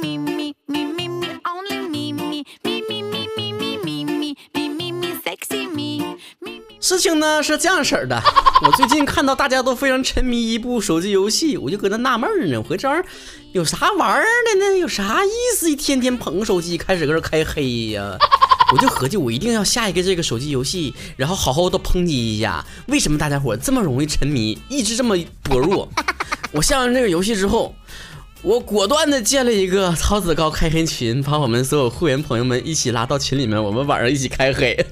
me, me, me, me, me, only me, me, me, me, me, me, me, me, me, me, me, me, sexy me, 事情呢是这样式儿的，我最近看到大家都非常沉迷一部手机游戏，我就搁那纳闷呢，我合这玩意儿有啥玩儿的呢？有啥意思？一天天捧个手机，开始搁这开黑呀、我就合计，我一定要下一个这个手机游戏，然后好好的抨击一下，为什么大家伙这么容易沉迷，意志这么薄弱？我下完这个游戏之后，我果断的建了一个超子高开黑群，把我们所有会员朋友们一起拉到群里面，我们晚上一起开黑。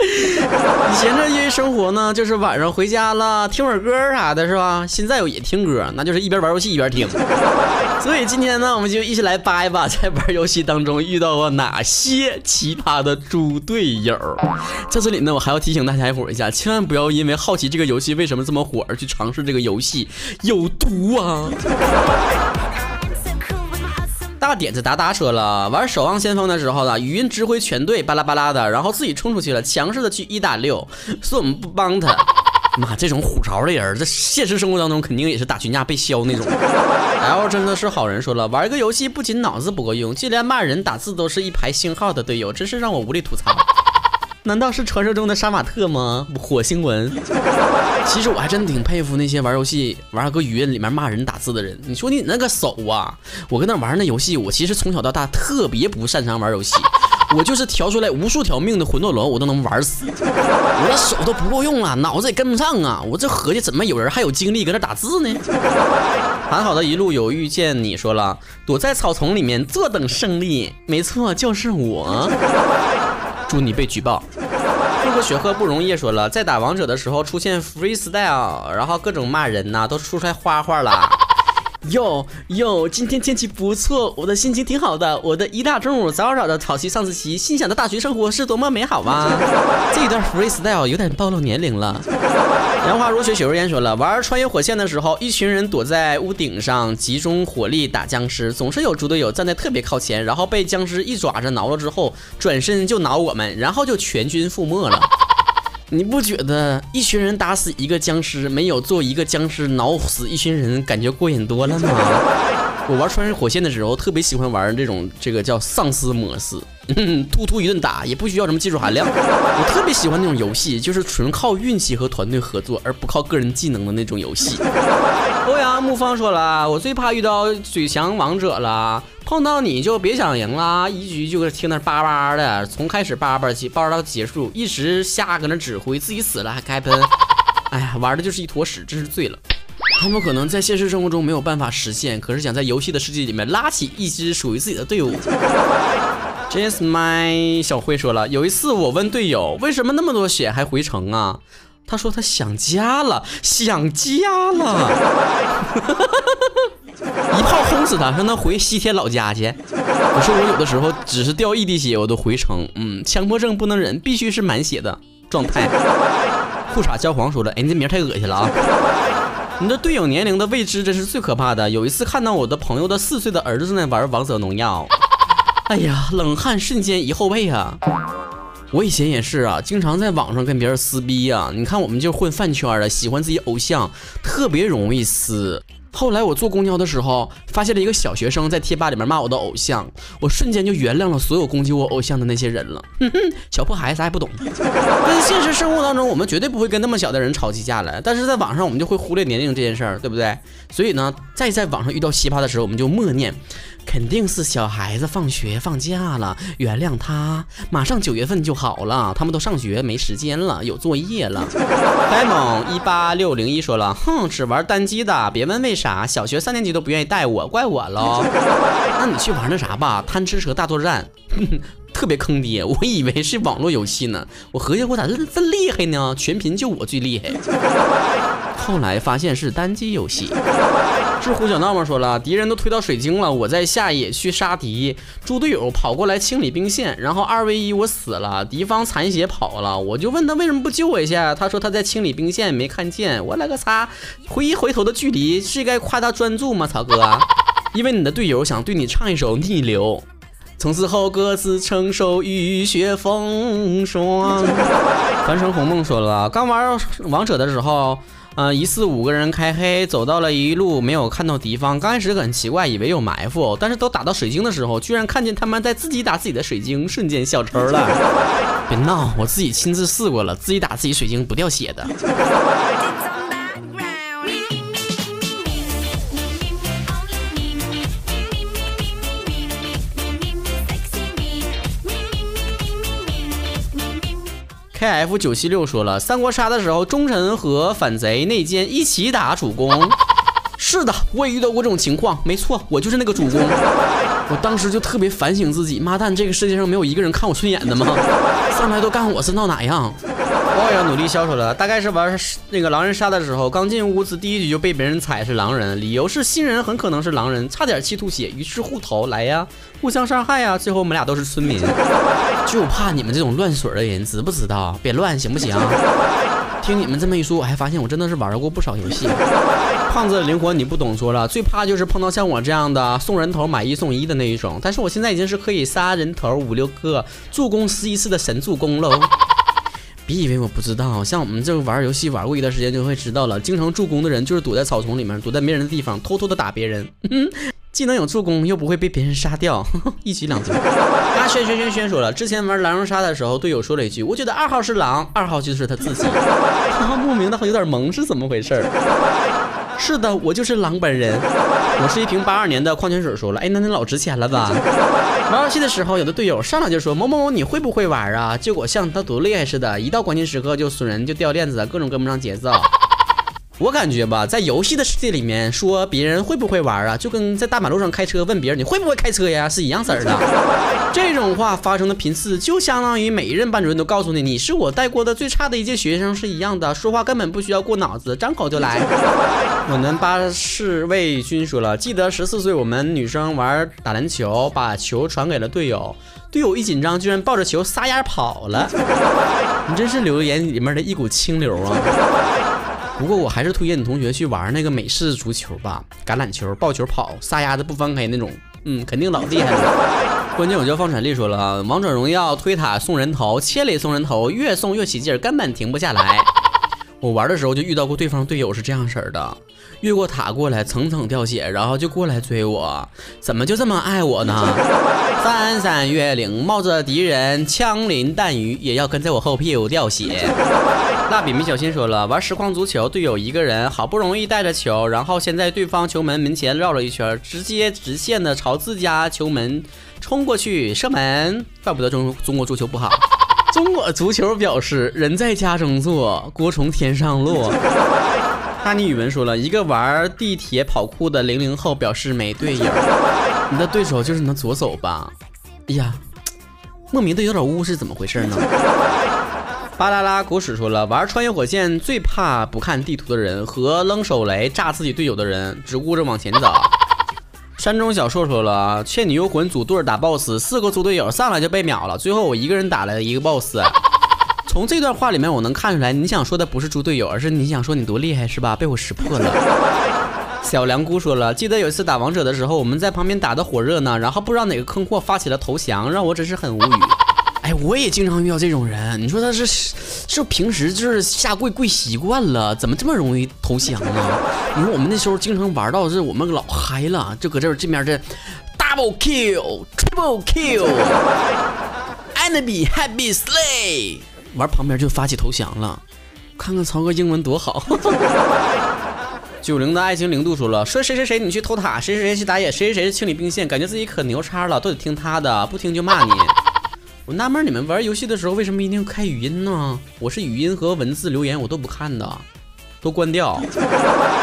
以前这生活呢，就是晚上回家了听会儿歌啥的，是吧？现在我也听歌，那就是一边玩游戏一边听。所以今天呢，我们就一起来扒一扒，在玩游戏当中遇到过哪些奇葩的猪队友。在这里呢，我还要提醒大家一伙一下，千万不要因为好奇这个游戏为什么这么火而去尝试这个游戏，有毒啊！大点子达达说了，玩《守望先锋》的时候呢，语音指挥全队巴拉巴拉的，然后自己冲出去了，强势的去一打六，说我们不帮他。妈，这种虎潮的人，在现实生活当中肯定也是打群架被削那种。L 真的是好人说了，玩个游戏不仅脑子不够用，就连骂人打字都是一排星号的队友，真是让我无力吐槽。难道是传说中的杀马特吗？火星文。其实我还真挺佩服那些玩游戏玩个语音里面骂人打字的人。你说你那个手啊，我跟那玩那游戏，我其实从小到大特别不擅长玩游戏，我就是调出来无数条命的魂斗罗，我都能玩死。我这手都不够用了，脑子也跟不上啊。我这合计怎么有人还有精力搁那打字呢？还好的一路有遇见你说了，躲在草丛里面坐等胜利，没错，就是我。祝你被举报。这个雪鹤不容易说了，在打王者的时候出现 freestyle，然后各种骂人呐、都出出来花花了。哟哟，今天天气不错，我的心情挺好的。我的一大中午早早的早去上自习，心想的大学生活是多么美好啊！这一段 freestyle 有点暴露年龄了。杨花如雪，雪如烟说了，玩穿越火线的时候，一群人躲在屋顶上集中火力打僵尸，总是有猪队友站在特别靠前，然后被僵尸一爪子挠了之后，转身就挠我们，然后就全军覆没了。你不觉得一群人打死一个僵尸，没有做一个僵尸挠死一群人，感觉过瘾多了吗？我玩穿越火线的时候，特别喜欢玩这种这个叫丧尸模式，突突一顿打，也不需要什么技术含量。我特别喜欢那种游戏，就是纯靠运气和团队合作，而不靠个人技能的那种游戏。欧阳木方说了，我最怕遇到嘴强王者了，碰到你就别想赢了，一局就听那叭叭的，从开始叭叭起，叭到结束，一直瞎搁那指挥，自己死了还开喷，哎呀，玩的就是一坨屎，真是醉了。他们可能在现实生活中没有办法实现，可是想在游戏的世界里面拉起一支属于自己的队伍。Just my 小辉说了，有一次我问队友为什么那么多血还回城啊？他说他想家了，想家了，一炮轰死他，让他回西天老家去。我说我有的时候只是掉一滴血我都回城，嗯，强迫症不能忍，必须是满血的状态。裤衩焦黄说了，哎，你这名太恶心了啊！你的队友年龄的未知真是最可怕的。有一次看到我的朋友的四岁的儿子正在玩王者荣耀，哎呀，冷汗瞬间一后背啊！我以前也是啊，经常在网上跟别人撕逼啊。你看我们就混饭圈的，喜欢自己偶像，特别容易撕。后来我坐公交的时候，发现了一个小学生在贴吧里面骂我的偶像，我瞬间就原谅了所有攻击我偶像的那些人了。哼哼，小破孩子啥也不懂。在现实生活当中，我们绝对不会跟那么小的人吵起架来，但是在网上我们就会忽略年龄这件事儿，对不对？所以呢，再在网上遇到奇葩的时候，我们就默念，肯定是小孩子放学放假了，原谅他，马上九月份就好了，他们都上学没时间了，有作业了。呆萌一八六零一说了，哼，只玩单机的，别问为啥，小学三年级都不愿意带我，怪我喽。那你去玩那啥吧，贪吃蛇大作战。特别坑爹，我以为是网络游戏呢，我合计我咋这这厉害呢？全屏就我最厉害。后来发现是单机游戏。是胡小闹闹说了，敌人都推到水晶了，我在下野去杀敌，猪队友跑过来清理兵线，然后二 v 一我死了，敌方残血跑了，我就问他为什么不救我一下，他说他在清理兵线没看见，我勒个擦！回一回头的距离是该夸他专注吗，曹哥？因为你的队友想对你唱一首《逆流》。从此后各自承受雨雪风霜。凡城红梦说了，刚玩王者的时候。呃，疑似五个人开黑，走到了一路没有看到敌方。刚开始很奇怪，以为有埋伏，但是都打到水晶的时候，居然看见他们在自己打自己的水晶，瞬间笑抽了。别闹，我自己亲自试过了，自己打自己水晶不掉血的。K F 九七六说了，三国杀的时候，忠臣和反贼内奸一起打主公。是的，我也遇到过这种情况。没错，我就是那个主公。我当时就特别反省自己，妈蛋，这个世界上没有一个人看我顺眼的吗？上来都干我是闹哪样？我也要努力消除了。大概是玩那个狼人杀的时候，刚进屋子第一局就被别人踩是狼人，理由是新人很可能是狼人，差点气吐血，于是互投来呀，互相伤害呀，最后我们俩都是村民。就怕你们这种乱水的人，知不知道？别乱行不行？听你们这么一说，我还发现我真的是玩过不少游戏。胖子的灵魂你不懂说了，最怕就是碰到像我这样的送人头买一送一的那一种。但是我现在已经是可以杀人头五六个，助攻十一次的神助攻喽。别以为我不知道，像我们这玩游戏玩过一段时间就会知道了，经常助攻的人就是躲在草丛里面，躲在没人的地方，偷偷的打别人。既能有助攻，又不会被别人杀掉，一举两得。阿，轩轩轩轩说了，之前玩狼人杀的时候，队友说了一句：“我觉得二号是狼，二号就是他自己。”莫名的有点萌，是怎么回事？是的，我就是狼本人。我是一瓶八二年的矿泉水。说了，哎，那你老值钱了吧？玩游戏的时候，有的队友上来就说：“某某某，你会不会玩啊？”结果像他多厉害似的，一到关键时刻就损人，就掉链子，各种跟不上节奏。我感觉吧，在游戏的世界里面，说别人会不会玩啊，就跟在大马路上开车问别人你会不会开车呀，是一样色儿的。这种话发生的频次，就相当于每一任班主任都告诉你，你是我带过的最差的一届学生是一样的。说话根本不需要过脑子，张口就来。我们巴士卫军说了，记得十四岁我们女生玩打篮球，把球传给了队友，队友一紧张，居然抱着球撒丫跑了。你真是留言里面的一股清流啊！不过我还是推荐你同学去玩那个美式足球吧，橄榄球、抱球跑、撒丫子不翻开那种，嗯，肯定老厉害了。关键我叫方产力说了，王者荣耀推塔送人头，千里送人头，越送越起劲，根本停不下来。我玩的时候就遇到过对方队友是这样式儿的，越过塔过来，层层掉血，然后就过来追我，怎么就这么爱我呢？翻山越岭，冒着敌人枪林弹雨，也要跟在我后屁股掉血。蜡笔没小心说了，玩实况足球，队友一个人好不容易带着球，然后先在对方球门门前绕了一圈，直接直线的朝自家球门冲过去射门，怪不得中中国足球不好。中国足球表示：“人在家中坐，锅从天上落。”哈尼语文说了一个玩地铁跑酷的零零后表示没队友，你的对手就是你的左手吧？哎呀，莫名的有点污，是怎么回事呢？巴啦啦狗屎说了，玩穿越火线最怕不看地图的人和扔手雷炸自己队友的人，只顾着往前走。山中小硕说了，《倩女幽魂》组队打 BOSS，四个猪队友上来就被秒了，最后我一个人打了一个 BOSS。从这段话里面我能看出来，你想说的不是猪队友，而是你想说你多厉害是吧？被我识破了。小梁姑说了，记得有一次打王者的时候，我们在旁边打的火热呢，然后不知道哪个坑货发起了投降，让我真是很无语。哎，我也经常遇到这种人，你说他是是平时就是下跪跪习惯了，怎么这么容易投降呢？你说我们那时候经常玩到是我们老嗨了，就搁这这面这 double kill triple kill，enemy happy slay，玩旁边就发起投降了。看看曹哥英文多好。九零的爱情零度说了，说谁谁谁你去偷塔，谁谁谁去打野，谁谁谁清理兵线，感觉自己可牛叉了，都得听他的，不听就骂你。我纳闷，你们玩游戏的时候为什么一定要开语音呢？我是语音和文字留言我都不看的，都关掉。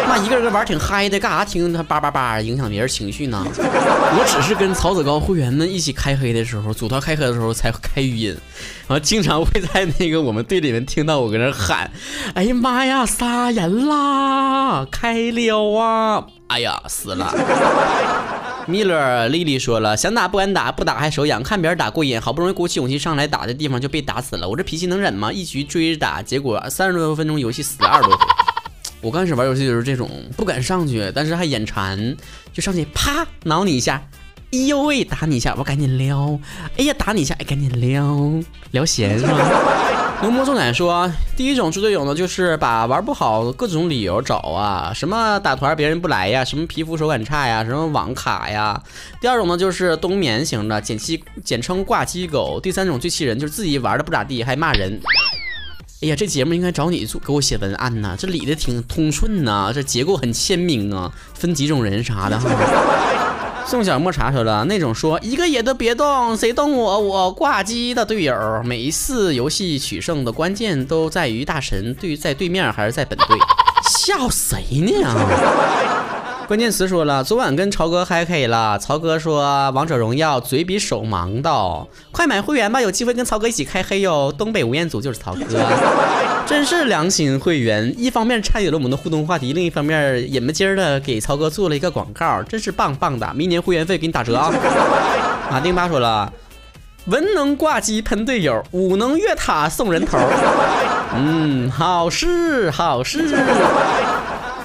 那，一个人玩挺嗨的，干啥听他叭叭叭影响别人情绪呢？我只是跟曹子高会员们一起开黑的时候，组团开黑的时候才开语音，然后经常会在那个我们队里面听到我搁那喊：“哎呀妈呀，杀人啦！开撩啊！哎呀，死了。”米勒丽丽说了，想打不敢打，不打还手痒，看别人打过瘾，好不容易鼓起勇气上来打的地方就被打死了。我这脾气能忍吗？一局追着打，结果三十多分钟游戏死了二十多回。我刚开始玩游戏就是这种，不敢上去，但是还眼馋，就上去啪挠你一下，哎呦喂，打你一下，我赶紧撩。哎呀，打你一下，哎，赶紧撩，撩闲是吧？浓墨重点说，第一种猪队友呢，就是把玩不好各种理由找啊，什么打团别人不来呀，什么皮肤手感差呀，什么网卡呀。第二种呢，就是冬眠型的，简七简称挂机狗。第三种最气人，就是自己玩的不咋地，还骂人。哎呀，这节目应该找你做给我写文案呐，这理的挺通顺呐，这结构很鲜明啊，分几种人啥的哈。宋小莫查出来了，那种说一个野都别动，谁动我我挂机的队友，每一次游戏取胜的关键都在于大神对在对面还是在本队，笑谁呢？关键词说了，昨晚跟曹哥嗨 K 了，曹哥说王者荣耀嘴比手忙的，快买会员吧，有机会跟曹哥一起开黑哟。东北吴彦祖就是曹哥，真是良心会员，一方面参与了我们的互动话题，另一方面也们今儿的给曹哥做了一个广告，真是棒棒的，明年会员费给你打折啊。马丁巴说了，文能挂机喷队友，武能越塔送人头，嗯，好事好事。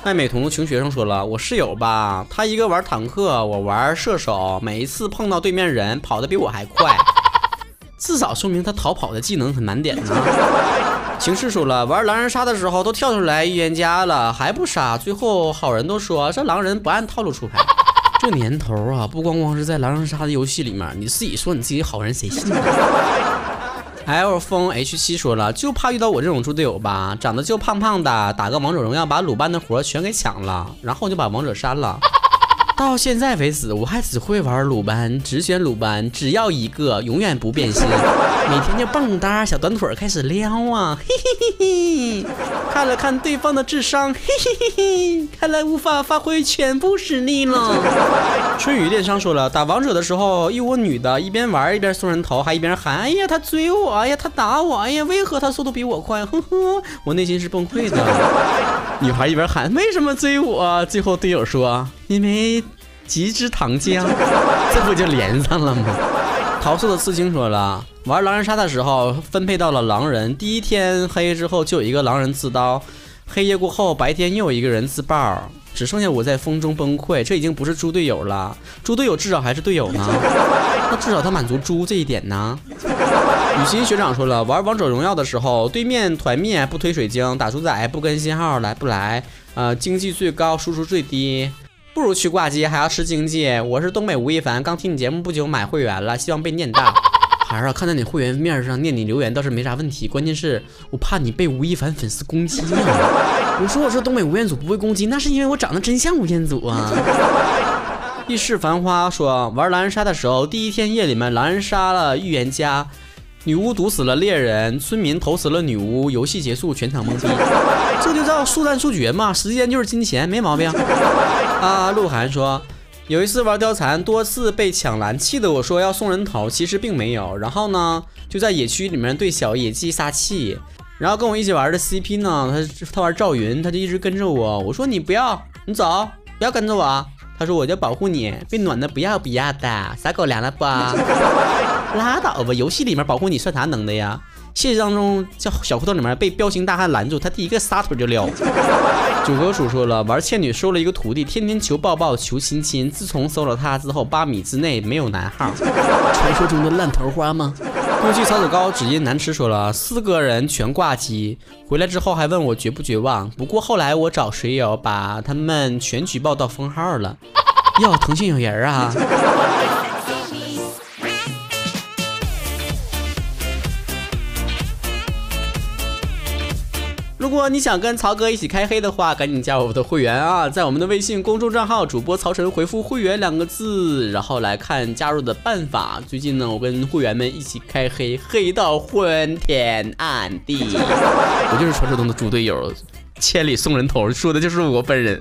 爱美瞳的穷学生说了，我室友吧，他一个玩坦克，我玩射手，每一次碰到对面人，跑得比我还快，至少说明他逃跑的技能很难点呢。情势说了，玩狼人杀的时候都跳出来预言家了，还不杀，最后好人都说这狼人不按套路出牌。这年头啊，不光光是在狼人杀的游戏里面，你自己说你自己好人，谁信呢？L 风 H 七说了，就怕遇到我这种猪队友吧，长得就胖胖的，打个王者荣耀把鲁班的活全给抢了，然后就把王者删了。到现在为止，我还只会玩鲁班，只选鲁班，只要一个，永远不变心。每天就蹦跶小短腿开始撩啊，嘿嘿嘿嘿。看了看对方的智商，嘿嘿嘿嘿，看来无法发挥全部实力了。春雨电商说了，打王者的时候，一窝女的，一边玩一边送人头，还一边喊：“哎呀，他追我！哎呀，他打我！哎呀，为何他速度比我快？”呵呵，我内心是崩溃的。女孩一边喊：“为什么追我？”最后队友说：“因为极之糖浆。”这不就连上了吗？桃色的刺青说了，玩狼人杀的时候分配到了狼人，第一天黑夜之后就有一个狼人自刀，黑夜过后白天又有一个人自爆，只剩下我在风中崩溃。这已经不是猪队友了，猪队友至少还是队友呢，那至少他满足猪这一点呢。雨欣学长说了，玩王者荣耀的时候，对面团灭不推水晶，打主宰不跟信号来不来，呃，经济最高，输出最低。不如去挂机，还要吃经济。我是东北吴亦凡，刚听你节目不久，买会员了，希望被念大。孩儿啊，看在你会员面上念你留言倒是没啥问题，关键是我怕你被吴亦凡粉丝攻击啊。我说我说东北吴彦祖不会攻击，那是因为我长得真像吴彦祖啊。一世繁花说玩狼人杀的时候，第一天夜里面狼人杀了预言家，女巫毒死了猎人，村民投死了女巫，游戏结束，全场懵逼。这就叫速战速决嘛，时间就是金钱，没毛病。啊，鹿晗说，有一次玩貂蝉，多次被抢蓝，气得我说要送人头，其实并没有。然后呢，就在野区里面对小野鸡撒气。然后跟我一起玩的 CP 呢，他他玩赵云，他就一直跟着我。我说你不要，你走，不要跟着我。他说我就保护你，被暖的不要不要的，撒狗粮了不？拉倒吧，游戏里面保护你算啥能耐呀？现实当中，在小胡同里面被彪形大汉拦住，他第一个撒腿就撩。九哥叔说了，玩倩女收了一个徒弟，天天求抱抱求亲亲。自从收了他之后，八米之内没有男号。传说中的烂桃花吗？过去草籽糕只因难吃说了，四个人全挂机，回来之后还问我绝不绝望。不过后来我找水友把他们全举报到封号了。哟，腾讯有人啊！如果你想跟曹哥一起开黑的话，赶紧加入我的会员啊！在我们的微信公众账号主播曹晨回复“会员”两个字，然后来看加入的办法。最近呢，我跟会员们一起开黑，黑到昏天暗地。我就是传说中的猪队友，千里送人头，说的就是我本人。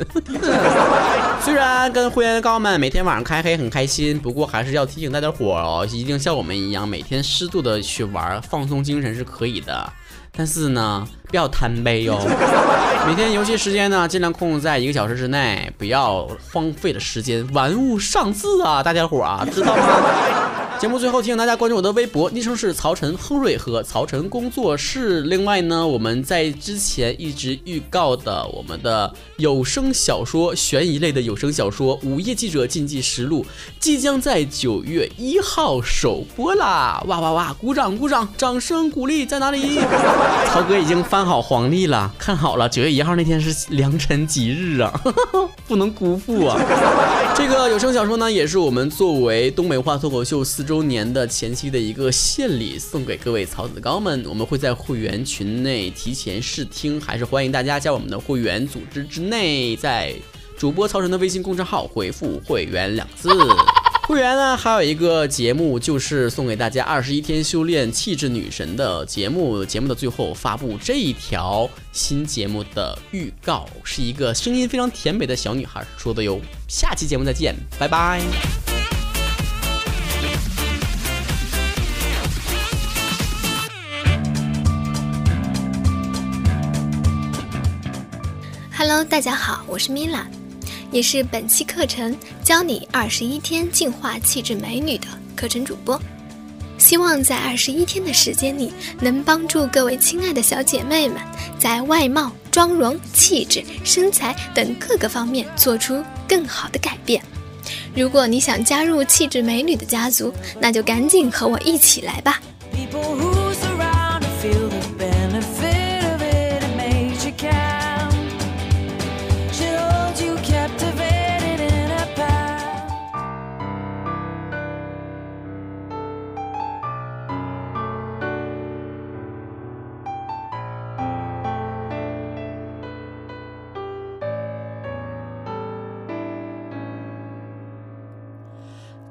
虽然跟会员高们每天晚上开黑很开心，不过还是要提醒大家伙哦，一定像我们一样，每天适度的去玩，放松精神是可以的。但是呢，不要贪杯哟。每天游戏时间呢，尽量控制在一个小时之内，不要荒废了时间，玩物丧志啊！大家伙啊，知道吗？节目最后提醒大家关注我的微博，昵称是曹晨亨瑞和曹晨工作室。另外呢，我们在之前一直预告的我们的有声小说悬疑类的有声小说《午夜记者禁忌实录》，即将在九月一号首播啦！哇哇哇！鼓掌鼓掌，掌声鼓励在哪里？曹哥已经翻好黄历了，看好了，九月一号那天是良辰吉日啊，不能辜负啊！这个有声小说呢，也是我们作为东北话脱口秀四周年的前期的一个献礼，送给各位曹子高们。我们会在会员群内提前试听，还是欢迎大家加我们的会员组织之内，在主播曹晨的微信公众号回复“会员”两字。会员呢，还有一个节目，就是送给大家二十一天修炼气质女神的节目。节目的最后发布这一条新节目的预告，是一个声音非常甜美的小女孩说的哟。下期节目再见，拜拜。大家好，我是米拉，也是本期课程教你二十一天净化气质美女的课程主播。希望在二十一天的时间里，能帮助各位亲爱的小姐妹们在外貌、妆容、气质、身材等各个方面做出更好的改变。如果你想加入气质美女的家族，那就赶紧和我一起来吧！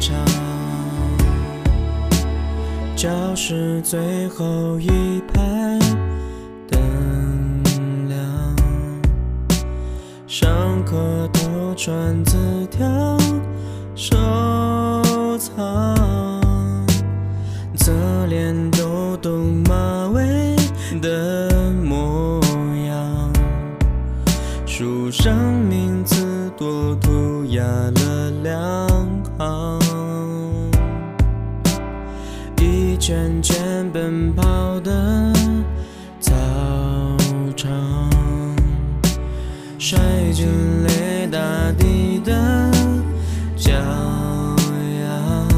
场。教室最后一排灯亮，上课都传字条收藏，摔进泪大地的骄阳，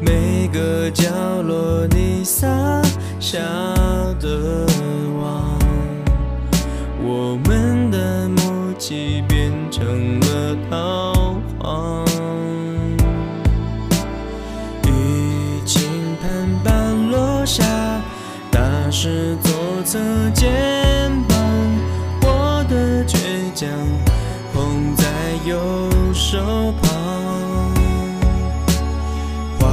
每个角落你洒下捧在右手旁。花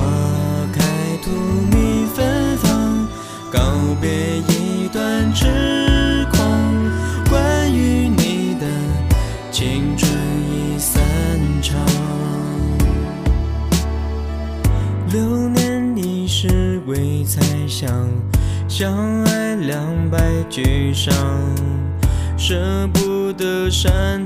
开荼蘼芬芳，告别一段痴狂。关于你的青春已散场。流年已是未猜想，相爱两败俱伤，不